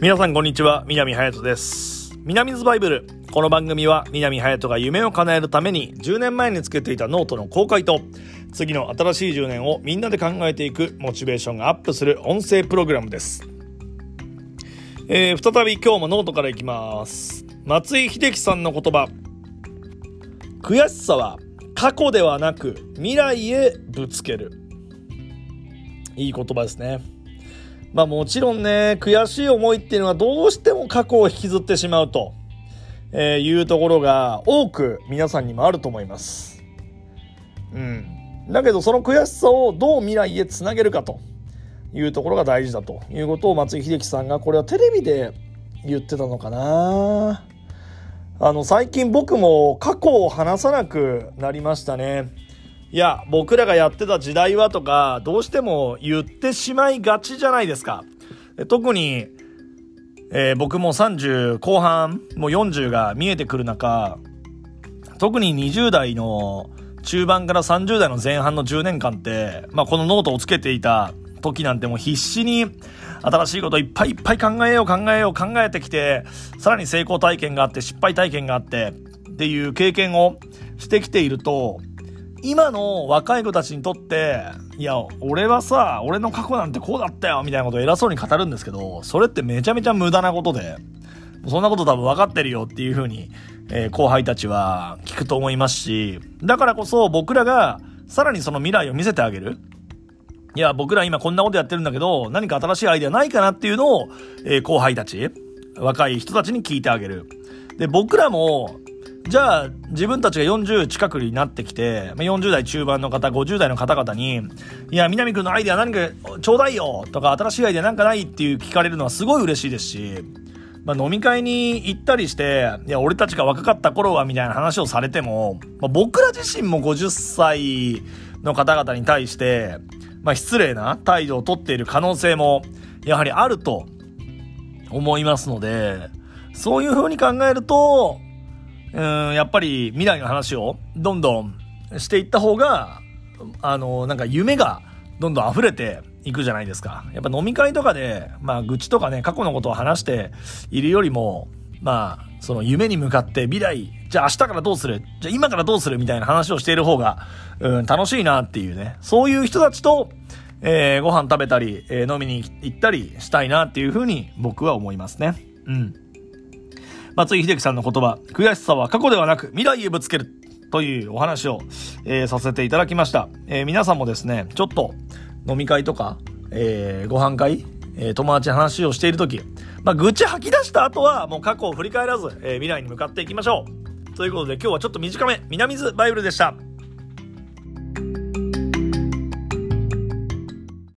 皆さんこんにちは南隼人です。南ズバイブル。この番組は南隼人が夢を叶えるために10年前につけていたノートの公開と次の新しい10年をみんなで考えていくモチベーションがアップする音声プログラムです、えー再び今日もノートからいきます。松井秀喜さんの言葉。悔しさは過去ではなく未来へぶつける。いい言葉ですね。まあもちろんね、悔しい思いっていうのはどうしても過去を引きずってしまうと、えいうところが多く皆さんにもあると思います。うん。だけどその悔しさをどう未来へつなげるかというところが大事だということを松井秀喜さんがこれはテレビで言ってたのかなあの最近僕も過去を話さなくなりましたね。いや、僕らがやってた時代はとか、どうしても言ってしまいがちじゃないですか。特に、えー僕も30後半、もう40が見えてくる中、特に20代の中盤から30代の前半の10年間って、まあこのノートをつけていた時なんてもう必死に新しいこといっぱいいっぱい考えよう考えよう考えてきて、さらに成功体験があって失敗体験があってっていう経験をしてきていると、今の若い子たちにとって、いや、俺はさ、俺の過去なんてこうだったよみたいなことを偉そうに語るんですけど、それってめちゃめちゃ無駄なことで、そんなこと多分分かってるよっていう風に、えー後輩たちは聞くと思いますし、だからこそ僕らがさらにその未来を見せてあげる。いや、僕ら今こんなことやってるんだけど、何か新しいアイデアないかなっていうのを、えー後輩たち、若い人たちに聞いてあげる。で、僕らも、じゃあ、自分たちが40近くになってきて、40代中盤の方、50代の方々に、いや、南くんのアイデア何かちょうだいよとか、新しいアイデアなんかないっていう聞かれるのはすごい嬉しいですし、まあ、飲み会に行ったりして、いや、俺たちが若かった頃はみたいな話をされても、まあ、僕ら自身も50歳の方々に対して、まあ、失礼な態度をとっている可能性も、やはりあると思いますので、そういう風に考えると、うん、やっぱり未来の話をどんどんしていった方が、あの、なんか夢がどんどん溢れていくじゃないですか。やっぱ飲み会とかで、まあ愚痴とかね、過去のことを話しているよりも、まあ、その夢に向かって未来、じゃあ明日からどうする？じゃあ今からどうするみたいな話をしている方が、うん、楽しいなっていうね。そういう人たちと、えーご飯食べたり、えー飲みに行ったりしたいなっていうふうに僕は思いますね。うん。松井秀喜さんの言葉、悔しさは過去ではなく未来へぶつけるというお話を、えーさせていただきました。えー皆さんもですね、ちょっと飲み会とか、えーご飯会、えー友達の話をしている時、まあ、愚痴吐き出した後はもう過去を振り返らず、えー未来に向かっていきましょう。ということで今日はちょっと短め、南津バイブルでした。